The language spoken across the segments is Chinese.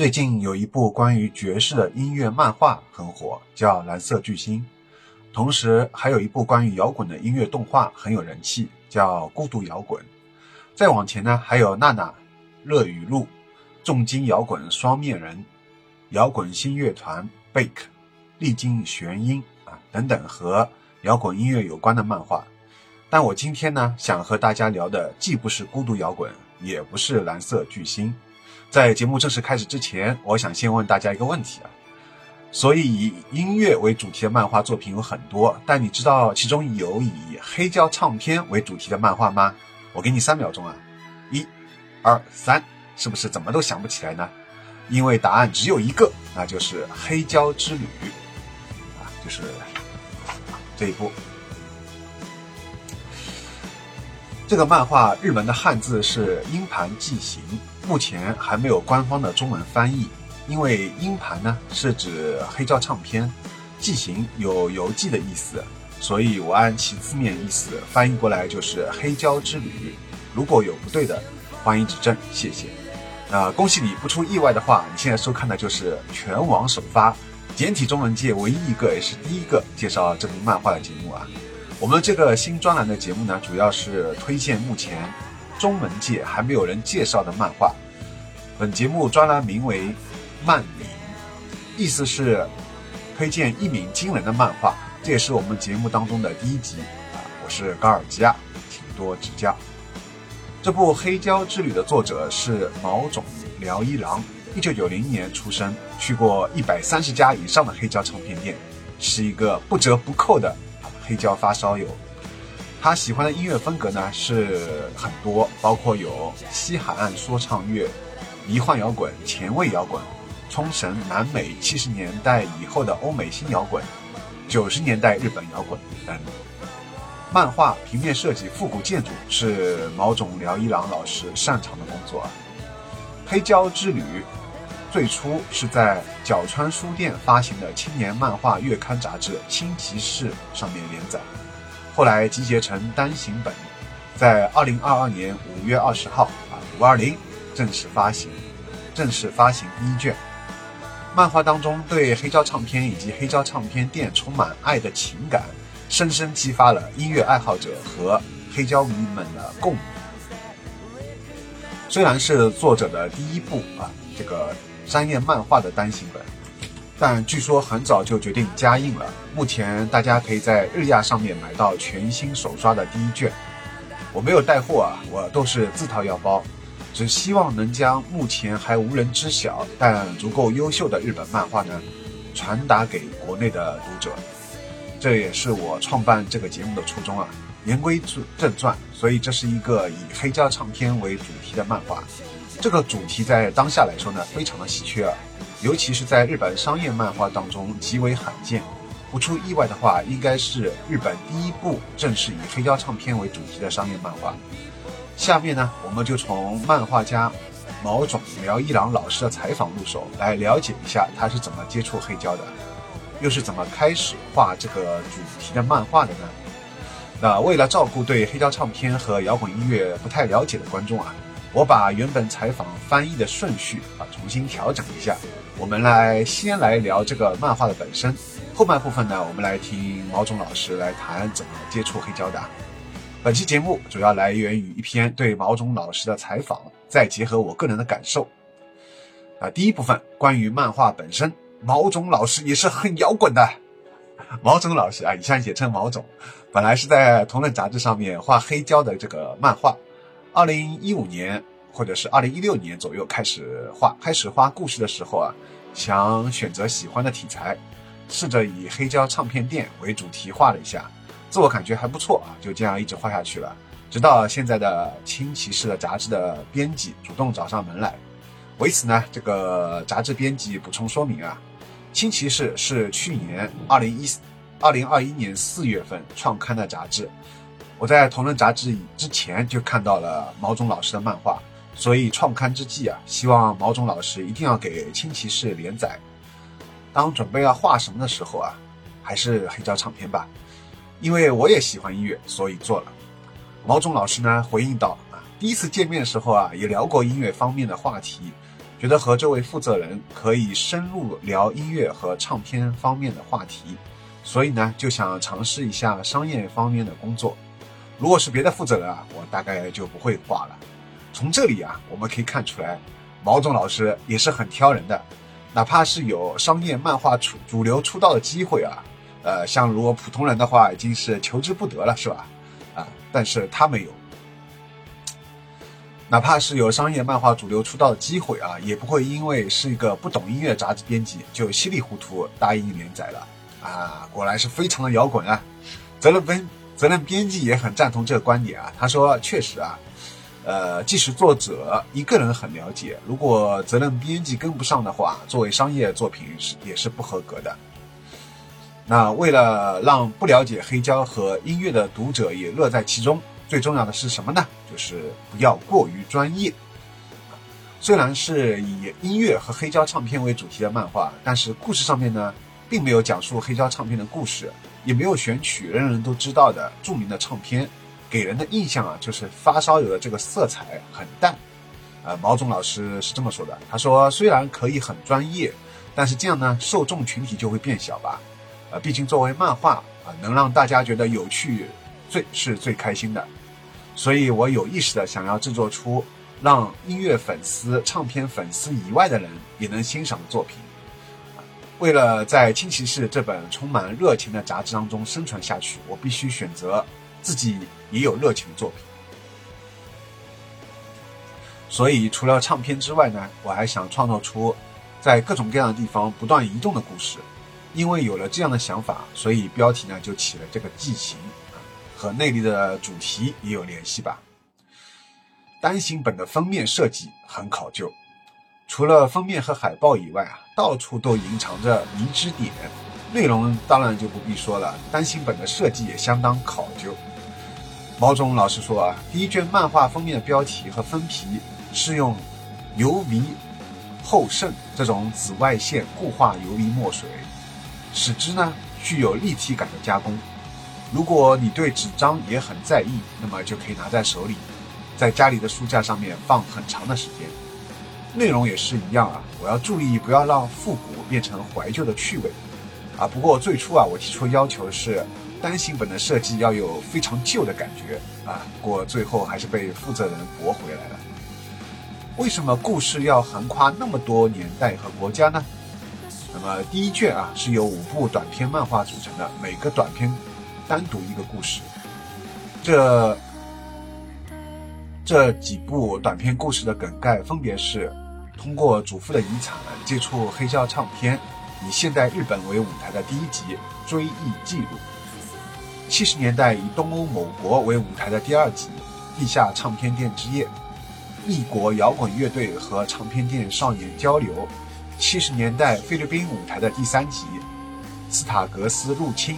最近有一部关于爵士的音乐漫画很火，叫《蓝色巨星》。同时还有一部关于摇滚的音乐动画很有人气，叫《孤独摇滚》。再往前呢，还有娜娜、热雨露、重金摇滚双面人、摇滚新乐团 Bake、历经玄音啊等等和摇滚音乐有关的漫画。但我今天呢，想和大家聊的既不是孤独摇滚，也不是蓝色巨星。在节目正式开始之前，我想先问大家一个问题啊。所以以音乐为主题的漫画作品有很多，但你知道其中有以黑胶唱片为主题的漫画吗？我给你三秒钟啊，一、二、三，是不是怎么都想不起来呢？因为答案只有一个，那就是《黑胶之旅》啊，就是这一部。这个漫画日文的汉字是“音盘记行”。目前还没有官方的中文翻译，因为音盘呢是指黑胶唱片，记行有邮寄的意思，所以我按其字面意思翻译过来就是黑胶之旅。如果有不对的，欢迎指正，谢谢。那恭喜你，不出意外的话，你现在收看的就是全网首发、简体中文界唯一一个也是第一个介绍这部漫画的节目啊！我们这个新专栏的节目呢，主要是推荐目前。中文界还没有人介绍的漫画，本节目专栏名为“漫名”，意思是推荐一名惊人的漫画。这也是我们节目当中的第一集啊！我是高尔基亚，请多指教。这部《黑胶之旅》的作者是毛总辽一郎，一九九零年出生，去过一百三十家以上的黑胶唱片店，是一个不折不扣的黑胶发烧友。他喜欢的音乐风格呢是很多，包括有西海岸说唱乐、迷幻摇滚、前卫摇滚、冲绳、南美七十年代以后的欧美新摇滚、九十年代日本摇滚等。漫画、平面设计、复古建筑是毛种辽一郎老师擅长的工作。黑胶之旅最初是在角川书店发行的青年漫画月刊杂志《新骑士》上面连载。后来集结成单行本，在二零二二年五月二十号啊五二零正式发行，正式发行第一卷。漫画当中对黑胶唱片以及黑胶唱片店充满爱的情感，深深激发了音乐爱好者和黑胶迷们的共鸣。虽然是作者的第一部啊这个商业漫画的单行本。但据说很早就决定加印了。目前大家可以在日亚上面买到全新首刷的第一卷。我没有带货啊，我都是自掏腰包，只希望能将目前还无人知晓但足够优秀的日本漫画呢，传达给国内的读者。这也是我创办这个节目的初衷啊。言归正传，所以这是一个以黑胶唱片为主题的漫画。这个主题在当下来说呢，非常的稀缺啊。尤其是在日本商业漫画当中极为罕见，不出意外的话，应该是日本第一部正式以黑胶唱片为主题的商业漫画。下面呢，我们就从漫画家毛种辽一郎老师的采访入手，来了解一下他是怎么接触黑胶的，又是怎么开始画这个主题的漫画的呢？那为了照顾对黑胶唱片和摇滚音乐不太了解的观众啊，我把原本采访翻译的顺序啊重新调整一下。我们来先来聊这个漫画的本身，后半部分呢，我们来听毛总老师来谈怎么接触黑胶的。本期节目主要来源于一篇对毛总老师的采访，再结合我个人的感受。啊，第一部分关于漫画本身，毛总老师也是很摇滚的。毛总老师啊，以下简称毛总，本来是在同人杂志上面画黑胶的这个漫画，二零一五年。或者是二零一六年左右开始画，开始画故事的时候啊，想选择喜欢的题材，试着以黑胶唱片店为主题画了一下，自我感觉还不错啊，就这样一直画下去了。直到现在的轻骑士的杂志的编辑主动找上门来，为此呢，这个杂志编辑补充说明啊，轻骑士是去年二零一二零二一年四月份创刊的杂志，我在同人杂志之前就看到了毛总老师的漫画。所以创刊之际啊，希望毛总老师一定要给轻骑士连载。当准备要画什么的时候啊，还是黑胶唱片吧，因为我也喜欢音乐，所以做了。毛总老师呢回应道啊，第一次见面的时候啊，也聊过音乐方面的话题，觉得和这位负责人可以深入聊音乐和唱片方面的话题，所以呢就想尝试一下商业方面的工作。如果是别的负责人啊，我大概就不会挂了。从这里啊，我们可以看出来，毛总老师也是很挑人的，哪怕是有商业漫画出主流出道的机会啊，呃，像如果普通人的话，已经是求之不得了，是吧？啊，但是他没有。哪怕是有商业漫画主流出道的机会啊，也不会因为是一个不懂音乐杂志编辑就稀里糊涂答应连载了啊！果然是非常的摇滚啊！责任编责任编辑也很赞同这个观点啊，他说：“确实啊，呃，即使作者一个人很了解，如果责任编辑跟不上的话，作为商业作品是也是不合格的。那为了让不了解黑胶和音乐的读者也乐在其中。”最重要的是什么呢？就是不要过于专业。虽然是以音乐和黑胶唱片为主题的漫画，但是故事上面呢，并没有讲述黑胶唱片的故事，也没有选取人人都知道的著名的唱片，给人的印象啊，就是发烧友的这个色彩很淡。呃，毛总老师是这么说的，他说虽然可以很专业，但是这样呢，受众群体就会变小吧。呃，毕竟作为漫画啊，能让大家觉得有趣，最是最开心的。所以我有意识的想要制作出让音乐粉丝、唱片粉丝以外的人也能欣赏的作品。为了在《轻骑士》这本充满热情的杂志当中生存下去，我必须选择自己也有热情的作品。所以，除了唱片之外呢，我还想创造出在各种各样的地方不断移动的故事。因为有了这样的想法，所以标题呢就起了这个“记行”。和内里的主题也有联系吧。单行本的封面设计很考究，除了封面和海报以外啊，到处都隐藏着迷之点。内容当然就不必说了，单行本的设计也相当考究。毛总老师说啊，第一卷漫画封面的标题和封皮是用游离后渗这种紫外线固化游离墨水，使之呢具有立体感的加工。如果你对纸张也很在意，那么就可以拿在手里，在家里的书架上面放很长的时间。内容也是一样啊，我要注意不要让复古变成怀旧的趣味啊。不过最初啊，我提出要求是单行本的设计要有非常旧的感觉啊。不过最后还是被负责人驳回来了。为什么故事要横跨那么多年代和国家呢？那么第一卷啊是由五部短篇漫画组成的，每个短篇。单独一个故事，这这几部短篇故事的梗概分别是：通过祖父的遗产接触黑胶唱片，以现代日本为舞台的第一集《追忆记录》；七十年代以东欧某国为舞台的第二集《地下唱片店之夜》；异国摇滚乐队和唱片店少年交流；七十年代菲律宾舞台的第三集《斯塔格斯入侵》。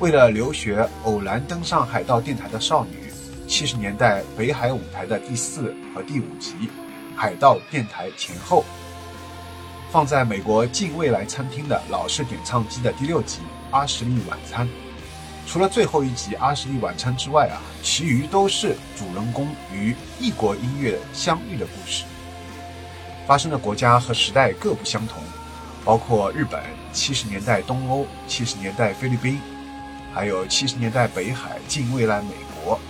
为了留学，偶然登上海盗电台的少女，七十年代北海舞台的第四和第五集，海盗电台前后，放在美国近未来餐厅的老式点唱机的第六集阿什利晚餐。除了最后一集阿什利晚餐之外啊，其余都是主人公与异国音乐相遇的故事，发生的国家和时代各不相同，包括日本七十年代东欧，七十年代菲律宾。还有七十年代北海、近未来美国，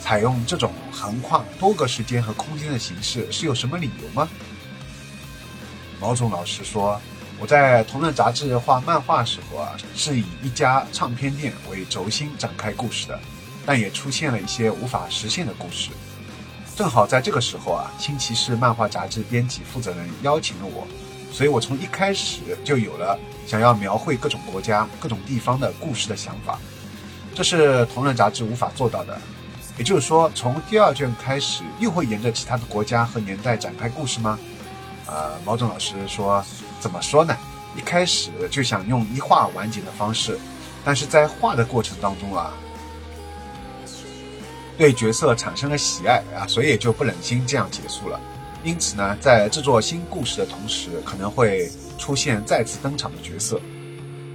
采用这种横跨多个时间和空间的形式是有什么理由吗？毛总老师说，我在同人杂志画漫画时候啊，是以一家唱片店为轴心展开故事的，但也出现了一些无法实现的故事。正好在这个时候啊，新骑士漫画杂志编辑负责人邀请了我。所以我从一开始就有了想要描绘各种国家、各种地方的故事的想法，这是同人杂志无法做到的。也就是说，从第二卷开始又会沿着其他的国家和年代展开故事吗？呃，毛总老师说，怎么说呢？一开始就想用一画完结的方式，但是在画的过程当中啊，对角色产生了喜爱啊，所以也就不忍心这样结束了。因此呢，在制作新故事的同时，可能会出现再次登场的角色。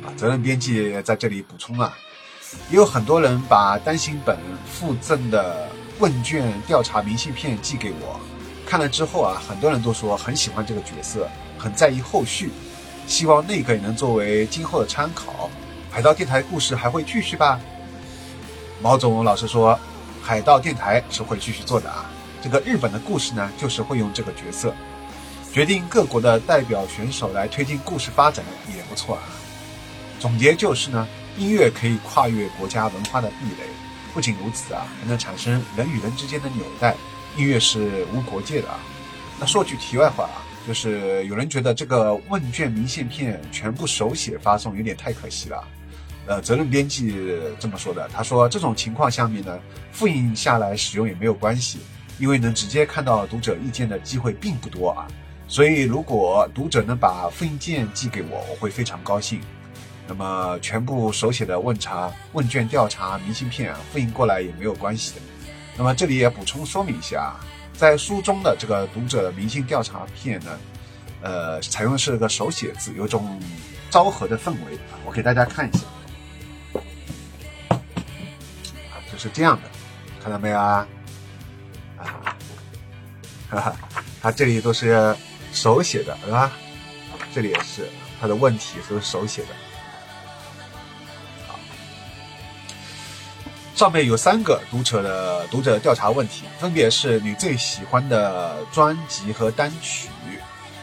啊，责任编辑在这里补充了，也有很多人把单行本附赠的问卷调查明信片寄给我，看了之后啊，很多人都说很喜欢这个角色，很在意后续，希望那个也能作为今后的参考。海盗电台故事还会继续吧？毛总老师说，海盗电台是会继续做的啊。这个日本的故事呢，就是会用这个角色，决定各国的代表选手来推进故事发展也不错啊。总结就是呢，音乐可以跨越国家文化的壁垒，不仅如此啊，还能产生人与人之间的纽带。音乐是无国界的啊。那说句题外话啊，就是有人觉得这个问卷明信片全部手写发送有点太可惜了。呃，责任编辑这么说的，他说这种情况下面呢，复印下来使用也没有关系，因为能直接看到读者意见的机会并不多啊。所以如果读者能把复印件寄给我，我会非常高兴。那么全部手写的问查问卷调查明信片复印过来也没有关系的。那么这里也补充说明一下，在书中的这个读者的明信调查片呢，呃，采用的是个手写字，有种昭和的氛围。我给大家看一下。是这样的，看到没有啊？啊，哈哈，它这里都是手写的，是吧？这里也是，它的问题都是手写的。上面有三个读者的读者调查问题，分别是你最喜欢的专辑和单曲，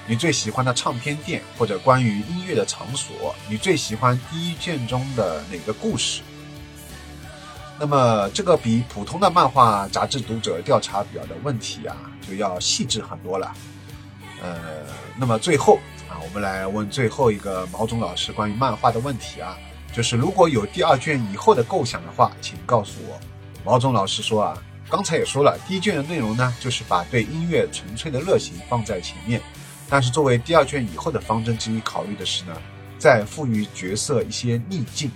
你最喜欢的唱片店或者关于音乐的场所，你最喜欢第一卷中的哪个故事？那么这个比普通的漫画杂志读者调查表的问题啊，就要细致很多了。呃，那么最后啊，我们来问最后一个毛总老师关于漫画的问题啊，就是如果有第二卷以后的构想的话，请告诉我。毛总老师说啊，刚才也说了，第一卷的内容呢，就是把对音乐纯粹的热情放在前面，但是作为第二卷以后的方针之一，考虑的是呢，再赋予角色一些逆境。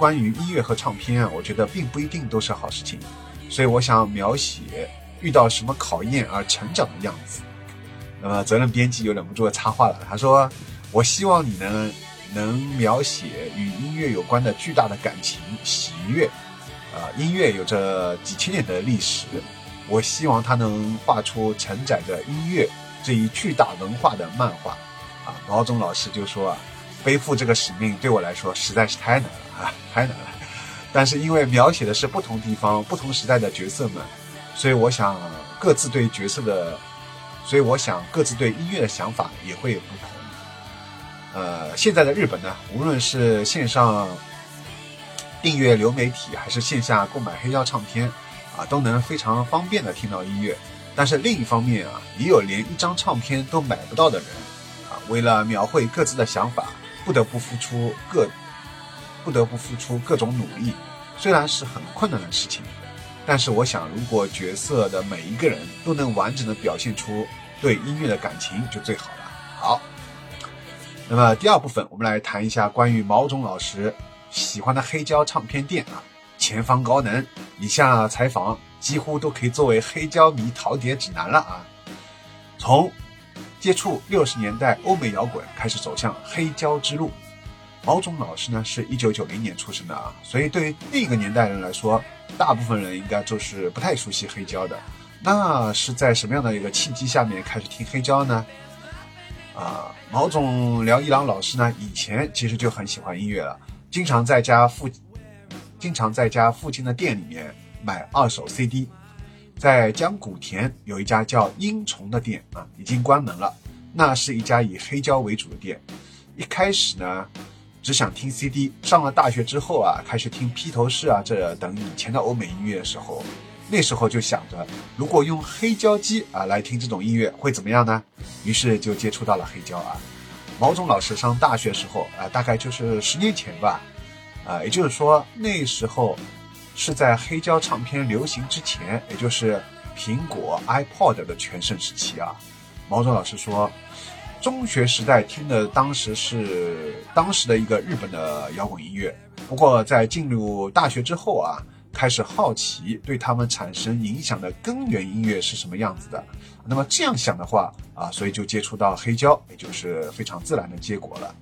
关于音乐和唱片啊，我觉得并不一定都是好事情，所以我想描写遇到什么考验而成长的样子。那么责任编辑又忍不住插话了，他说：“我希望你能能描写与音乐有关的巨大的感情喜悦。啊，音乐有着几千年的历史，我希望他能画出承载着音乐这一巨大文化的漫画。”啊，毛总老师就说啊，背负这个使命对我来说实在是太难了。啊，太难了！但是因为描写的是不同地方、不同时代的角色们，所以我想各自对角色的，所以我想各自对音乐的想法也会有不同。呃，现在的日本呢，无论是线上订阅流媒体，还是线下购买黑胶唱片，啊，都能非常方便的听到音乐。但是另一方面啊，也有连一张唱片都买不到的人，啊，为了描绘各自的想法，不得不付出各。不得不付出各种努力，虽然是很困难的事情，但是我想，如果角色的每一个人都能完整的表现出对音乐的感情，就最好了。好，那么第二部分，我们来谈一下关于毛总老师喜欢的黑胶唱片店啊。前方高能，以下采访几乎都可以作为黑胶迷淘碟指南了啊。从接触六十年代欧美摇滚开始走向黑胶之路。毛总老师呢是一九九零年出生的啊，所以对于那个年代人来说，大部分人应该都是不太熟悉黑胶的。那是在什么样的一个契机下面开始听黑胶呢？啊，毛总廖一郎老师呢以前其实就很喜欢音乐了，经常在家附，经常在家附近的店里面买二手 CD。在江古田有一家叫音虫的店啊，已经关门了。那是一家以黑胶为主的店。一开始呢。只想听 CD。上了大学之后啊，开始听披头士啊这等以前的欧美音乐的时候，那时候就想着，如果用黑胶机啊来听这种音乐会怎么样呢？于是就接触到了黑胶啊。毛总老师上大学时候啊，大概就是十年前吧，啊，也就是说那时候是在黑胶唱片流行之前，也就是苹果 iPod 的全盛时期啊。毛总老师说。中学时代听的当时是当时的一个日本的摇滚音乐，不过在进入大学之后啊，开始好奇对他们产生影响的根源音乐是什么样子的。那么这样想的话啊，所以就接触到黑胶，也就是非常自然的结果了。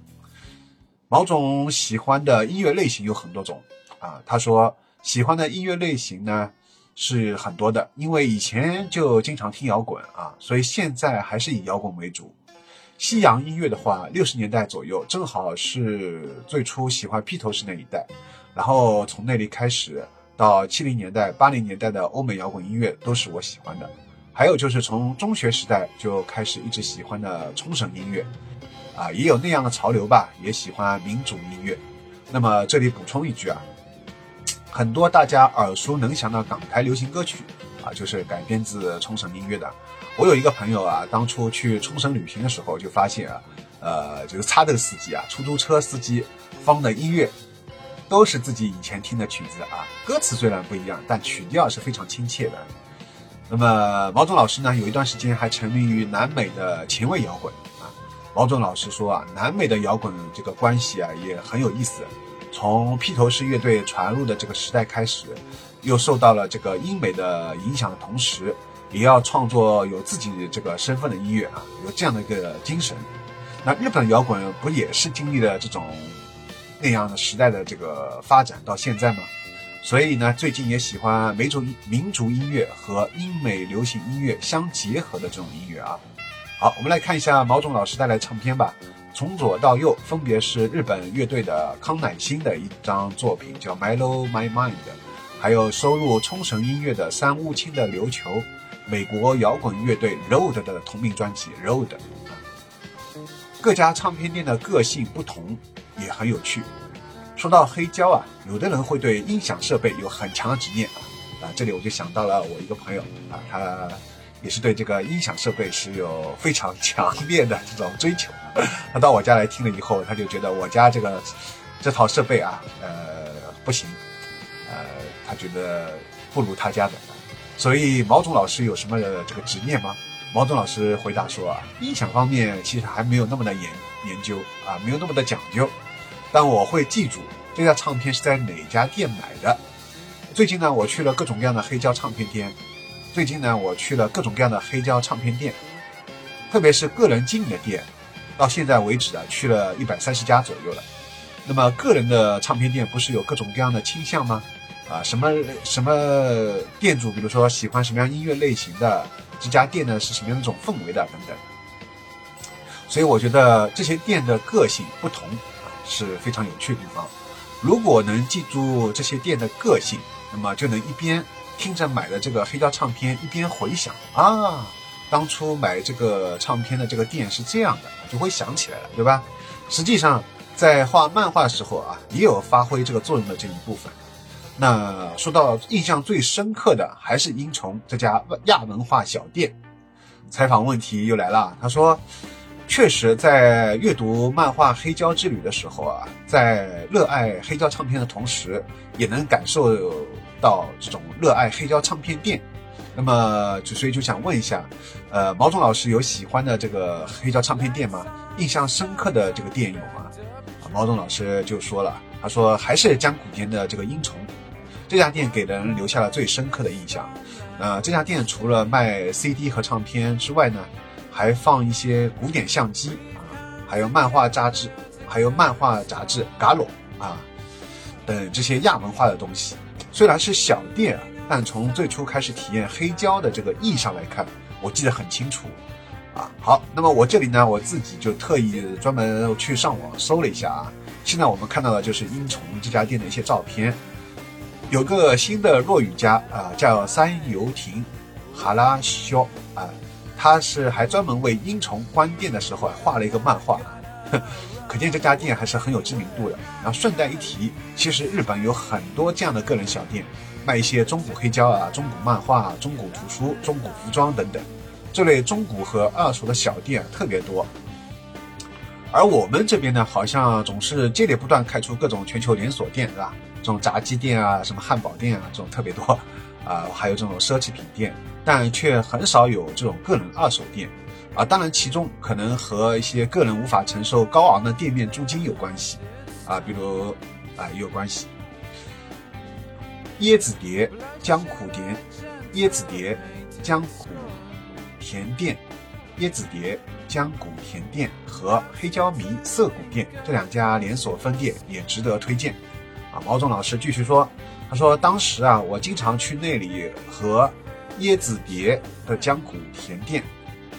毛总喜欢的音乐类型有很多种啊，他说喜欢的音乐类型呢是很多的，因为以前就经常听摇滚啊，所以现在还是以摇滚为主。西洋音乐的话，六十年代左右正好是最初喜欢披头士那一代，然后从那里开始到七零年代、八零年代的欧美摇滚音乐都是我喜欢的。还有就是从中学时代就开始一直喜欢的冲绳音乐，啊，也有那样的潮流吧，也喜欢民族音乐。那么这里补充一句啊，很多大家耳熟能详的港台流行歌曲就是改编自冲绳音乐的。我有一个朋友啊，当初去冲绳旅行的时候，就发现啊，呃，这个叉的司机啊，出租车司机放的音乐，都是自己以前听的曲子啊。歌词虽然不一样，但曲调是非常亲切的。那么毛总老师呢，有一段时间还沉迷于南美的前卫摇滚啊。毛总老师说啊，南美的摇滚这个关系啊，也很有意思。从披头士乐队传入的这个时代开始，又受到了这个英美的影响的同时。也要创作有自己这个身份的音乐啊，有这样的一个精神。那日本摇滚不也是经历了这种那样的时代的这个发展到现在吗？所以呢，最近也喜欢民族民族音乐和英美流行音乐相结合的这种音乐啊。好，我们来看一下毛总老师带来唱片吧。从左到右分别是日本乐队的康乃馨的一张作品，叫《Mellow My Mind》，还有收录冲绳音乐的三屋清的《琉球》。美国摇滚乐队 Road 的同名专辑 Road，各家唱片店的个性不同，也很有趣。说到黑胶啊，有的人会对音响设备有很强的执念啊，啊，这里我就想到了我一个朋友啊，他也是对这个音响设备是有非常强烈的这种追求。他到我家来听了以后，他就觉得我家这个这套设备啊，呃，不行，呃，他觉得不如他家的。所以毛总老师有什么这个执念吗？毛总老师回答说啊，音响方面其实还没有那么的研研究啊，没有那么的讲究。但我会记住这家唱片是在哪家店买的。最近呢，我去了各种各样的黑胶唱片店。最近呢，我去了各种各样的黑胶唱片店，特别是个人经营的店，到现在为止啊，去了一百三十家左右了。那么个人的唱片店不是有各种各样的倾向吗？啊，什么什么店主，比如说喜欢什么样音乐类型的，这家店呢是什么样一种氛围的等等。所以我觉得这些店的个性不同啊是非常有趣的地方。如果能记住这些店的个性，那么就能一边听着买的这个黑胶唱片，一边回想啊，当初买这个唱片的这个店是这样的，就会想起来了，对吧？实际上在画漫画的时候啊，也有发挥这个作用的这一部分。那说到印象最深刻的，还是英虫这家亚文化小店。采访问题又来了，他说：“确实，在阅读漫画《黑胶之旅》的时候啊，在热爱黑胶唱片的同时，也能感受到这种热爱黑胶唱片店。那么，就所以就想问一下，呃，毛总老师有喜欢的这个黑胶唱片店吗？印象深刻的这个店有吗？”，毛总老师就说了，他说还是江古田的这个英虫。这家店给人留下了最深刻的印象。呃，这家店除了卖 CD 和唱片之外呢，还放一些古典相机啊，还有漫画杂志，还有漫画杂志《嘎鲁》啊等这些亚文化的东西。虽然是小店啊，但从最初开始体验黑胶的这个意义上来看，我记得很清楚。啊，好，那么我这里呢，我自己就特意专门去上网搜了一下啊。现在我们看到的就是英虫这家店的一些照片。有个新的落语家啊，叫三游亭，哈拉肖啊，他是还专门为英虫关店的时候啊画了一个漫画，可见这家店还是很有知名度的。然后顺带一提，其实日本有很多这样的个人小店，卖一些中古黑胶啊、中古漫画、啊中古图书、中古服装等等，这类中古和二手的小店特别多。而我们这边呢，好像总是接连不断开出各种全球连锁店，是吧？这种炸鸡店啊，什么汉堡店啊，这种特别多，啊，还有这种奢侈品店，但却很少有这种个人二手店，啊，当然其中可能和一些个人无法承受高昂的店面租金有关系，啊，比如啊也有关系。椰子蝶江苦田，椰子蝶江苦田店，椰子蝶江古田店和黑椒迷涩谷店这两家连锁分店也值得推荐。毛总老师继续说，他说当时啊，我经常去那里和椰子蝶的江谷甜店，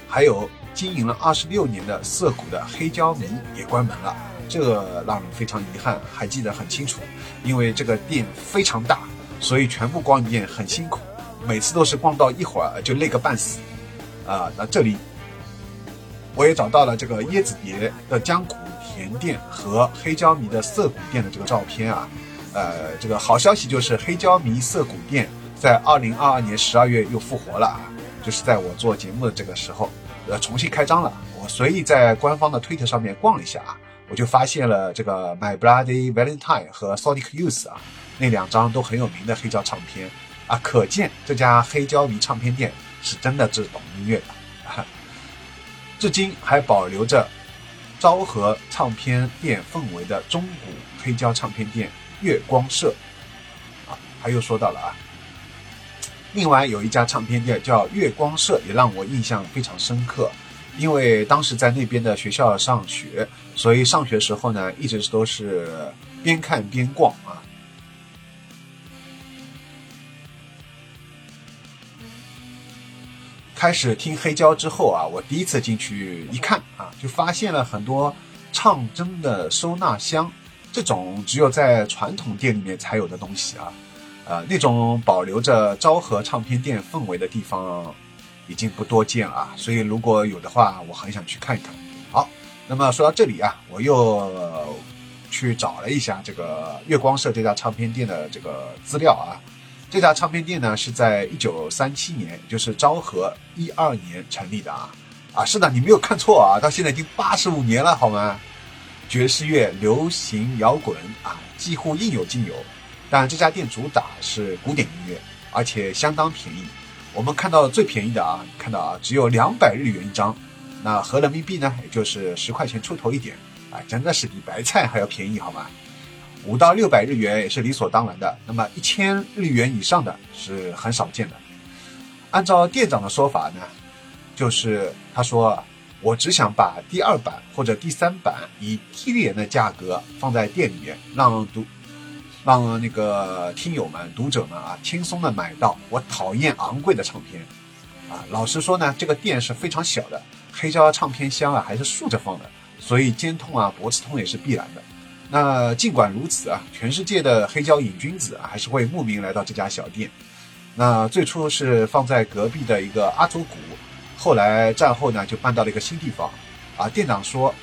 还有经营了二十六年的涩谷的黑椒迷也关门了，这让人非常遗憾，还记得很清楚，因为这个店非常大，所以全部逛一遍很辛苦，每次都是逛到一会儿就累个半死。啊，那这里我也找到了这个椰子蝶的江谷甜店和黑椒迷的涩谷店的这个照片啊，呃，这个好消息就是黑胶迷涩谷店在二零二二年十二月又复活了啊，就是在我做节目的这个时候，呃，重新开张了。我随意在官方的推特上面逛了一下啊，我就发现了这个 My Bloody Valentine 和 Sonic Youth 啊，那两张都很有名的黑胶唱片啊，可见这家黑胶迷唱片店。是真的是懂音乐的，至今还保留着昭和唱片店氛围的中古黑胶唱片店月光社啊。他又说到了啊，另外有一家唱片店叫月光社，也让我印象非常深刻，因为当时在那边的学校上学，所以上学时候呢，一直都是边看边逛啊。开始听黑胶之后啊，我第一次进去一看啊，就发现了很多唱针的收纳箱，这种只有在传统店里面才有的东西啊，呃，那种保留着昭和唱片店氛围的地方已经不多见了，所以如果有的话，我很想去看一看。好，那么说到这里啊，我又去找了一下这个月光社这家唱片店的这个资料啊。这家唱片店呢是在一九三七年，就是昭和一二年成立的啊啊，是的，你没有看错啊，到现在已经八十五年了，好吗？爵士乐、流行摇滚啊，几乎应有尽有。但这家店主打是古典音乐，而且相当便宜。我们看到最便宜的啊，看到啊，只有两百日元一张，那合人民币呢，也就是十块钱出头一点啊，真的是比白菜还要便宜，好吗？五到六百日元也是理所当然的，那么一千日元以上的是很少见的。按照店长的说法呢，就是他说我只想把第二版或者第三版以低廉的价格放在店里面，让读让那个听友们、读者们啊轻松的买到。我讨厌昂贵的唱片啊。老实说呢，这个店是非常小的，黑胶唱片箱啊还是竖着放的，所以肩痛啊、脖子痛也是必然的。那尽管如此啊，全世界的黑胶瘾君子啊，还是会慕名来到这家小店。那最初是放在隔壁的一个阿祖谷，后来战后呢就搬到了一个新地方。啊，店长说，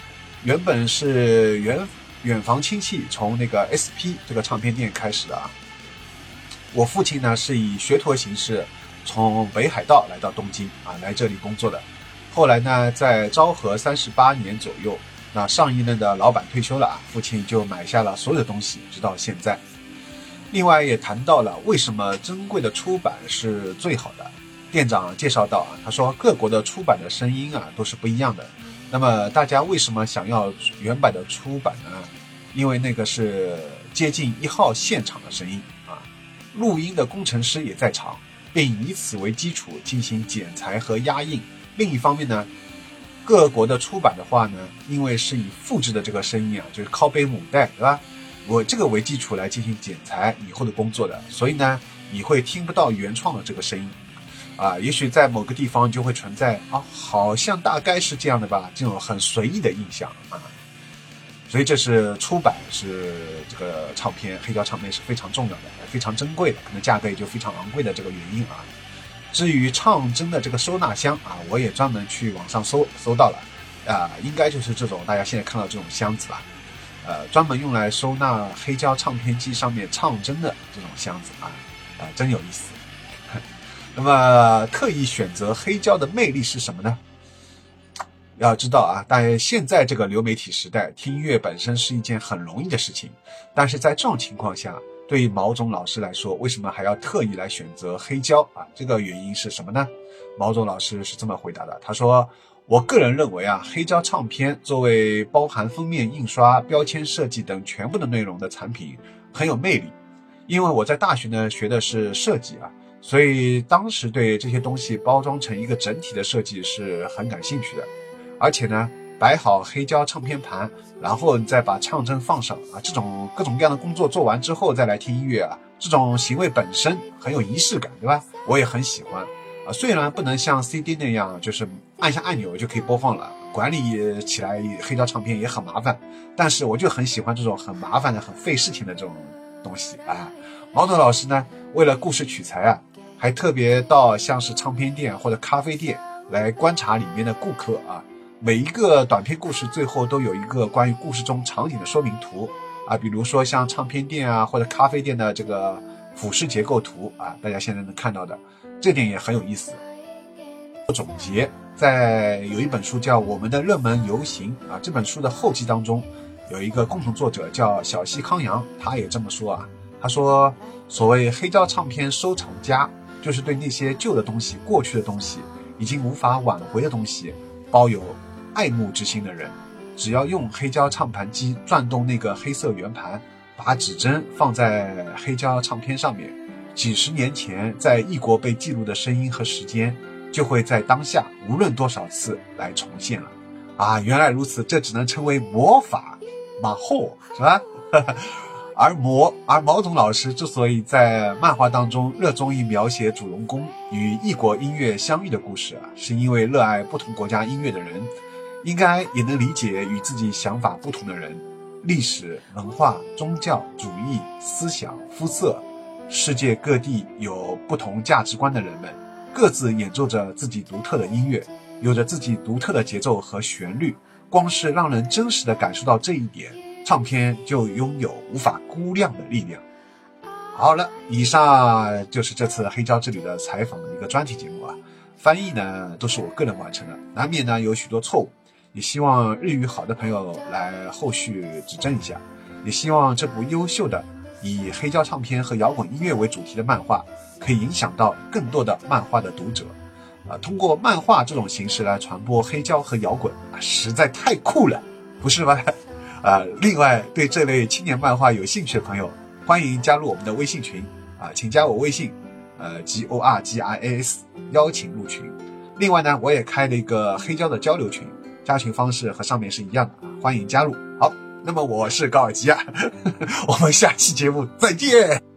原本是远远房亲戚从那个 SP 这个唱片店开始的啊。我父亲呢是以学徒形式从北海道来到东京啊，来这里工作的。后来呢，在昭和三十八年左右。那上一任的老板退休了啊，父亲就买下了所有的东西，直到现在。另外也谈到了为什么珍贵的出版是最好的。店长介绍到啊，他说各国的出版的声音啊都是不一样的。那么大家为什么想要原版的出版呢？因为那个是接近一号现场的声音啊，录音的工程师也在场，并以此为基础进行剪裁和压印。另一方面呢。各国的出版的话呢，因为是以复制的这个声音啊，就是拷贝母带，对吧？我这个为基础来进行剪裁以后的工作的，所以呢，你会听不到原创的这个声音，啊，也许在某个地方就会存在啊，好像大概是这样的吧，这种很随意的印象啊。所以这是出版是这个唱片黑胶唱片是非常重要的，非常珍贵的，可能价格也就非常昂贵的这个原因啊。至于唱针的这个收纳箱啊，我也专门去网上搜搜到了，啊，应该就是这种大家现在看到这种箱子吧，呃，专门用来收纳黑胶唱片机上面唱针的这种箱子啊，啊，真有意思。那么特意选择黑胶的魅力是什么呢？要知道啊，但现在这个流媒体时代，听音乐本身是一件很容易的事情，但是在这种情况下。对于毛总老师来说，为什么还要特意来选择黑胶啊？这个原因是什么呢？毛总老师是这么回答的：他说，我个人认为啊，黑胶唱片作为包含封面印刷、标签设计等全部的内容的产品，很有魅力。因为我在大学呢学的是设计啊，所以当时对这些东西包装成一个整体的设计是很感兴趣的，而且呢。摆好黑胶唱片盘，然后再把唱针放上啊，这种各种各样的工作做完之后再来听音乐啊，这种行为本身很有仪式感，对吧？我也很喜欢啊。虽然不能像 CD 那样，就是按下按钮就可以播放了，管理起来黑胶唱片也很麻烦，但是我就很喜欢这种很麻烦的、很费事情的这种东西啊。毛总老师呢，为了故事取材啊，还特别到像是唱片店或者咖啡店来观察里面的顾客啊。每一个短篇故事最后都有一个关于故事中场景的说明图啊，比如说像唱片店啊或者咖啡店的这个俯视结构图啊，大家现在能看到的，这点也很有意思。总结，在有一本书叫《我们的热门游行》啊，这本书的后记当中有一个共同作者叫小西康阳，他也这么说啊，他说所谓黑胶唱片收藏家，就是对那些旧的东西、过去的东西、已经无法挽回的东西，抱有。爱慕之心的人，只要用黑胶唱盘机转动那个黑色圆盘，把指针放在黑胶唱片上面，几十年前在异国被记录的声音和时间，就会在当下无论多少次来重现了。啊，原来如此，这只能称为魔法，马后是吧？而魔而毛总老师之所以在漫画当中热衷于描写主人公与异国音乐相遇的故事啊，是因为热爱不同国家音乐的人。应该也能理解与自己想法不同的人，历史文化、宗教主义思想、肤色，世界各地有不同价值观的人们，各自演奏着自己独特的音乐，有着自己独特的节奏和旋律。光是让人真实的感受到这一点，唱片就拥有无法估量的力量。好了，以上就是这次黑胶之旅的采访的一个专题节目啊，翻译呢都是我个人完成的，难免呢有许多错误。也希望日语好的朋友来后续指正一下，也希望这部优秀的以黑胶唱片和摇滚音乐为主题的漫画，可以影响到更多的漫画的读者，啊，通过漫画这种形式来传播黑胶和摇滚啊，实在太酷了，不是吗？啊，另外对这类青年漫画有兴趣的朋友，欢迎加入我们的微信群啊，请加我微信，呃，G O R G I A S，邀请入群。另外呢，我也开了一个黑胶的交流群。加群方式和上面是一样的，欢迎加入。好，那么我是高尔基啊，我们下期节目再见。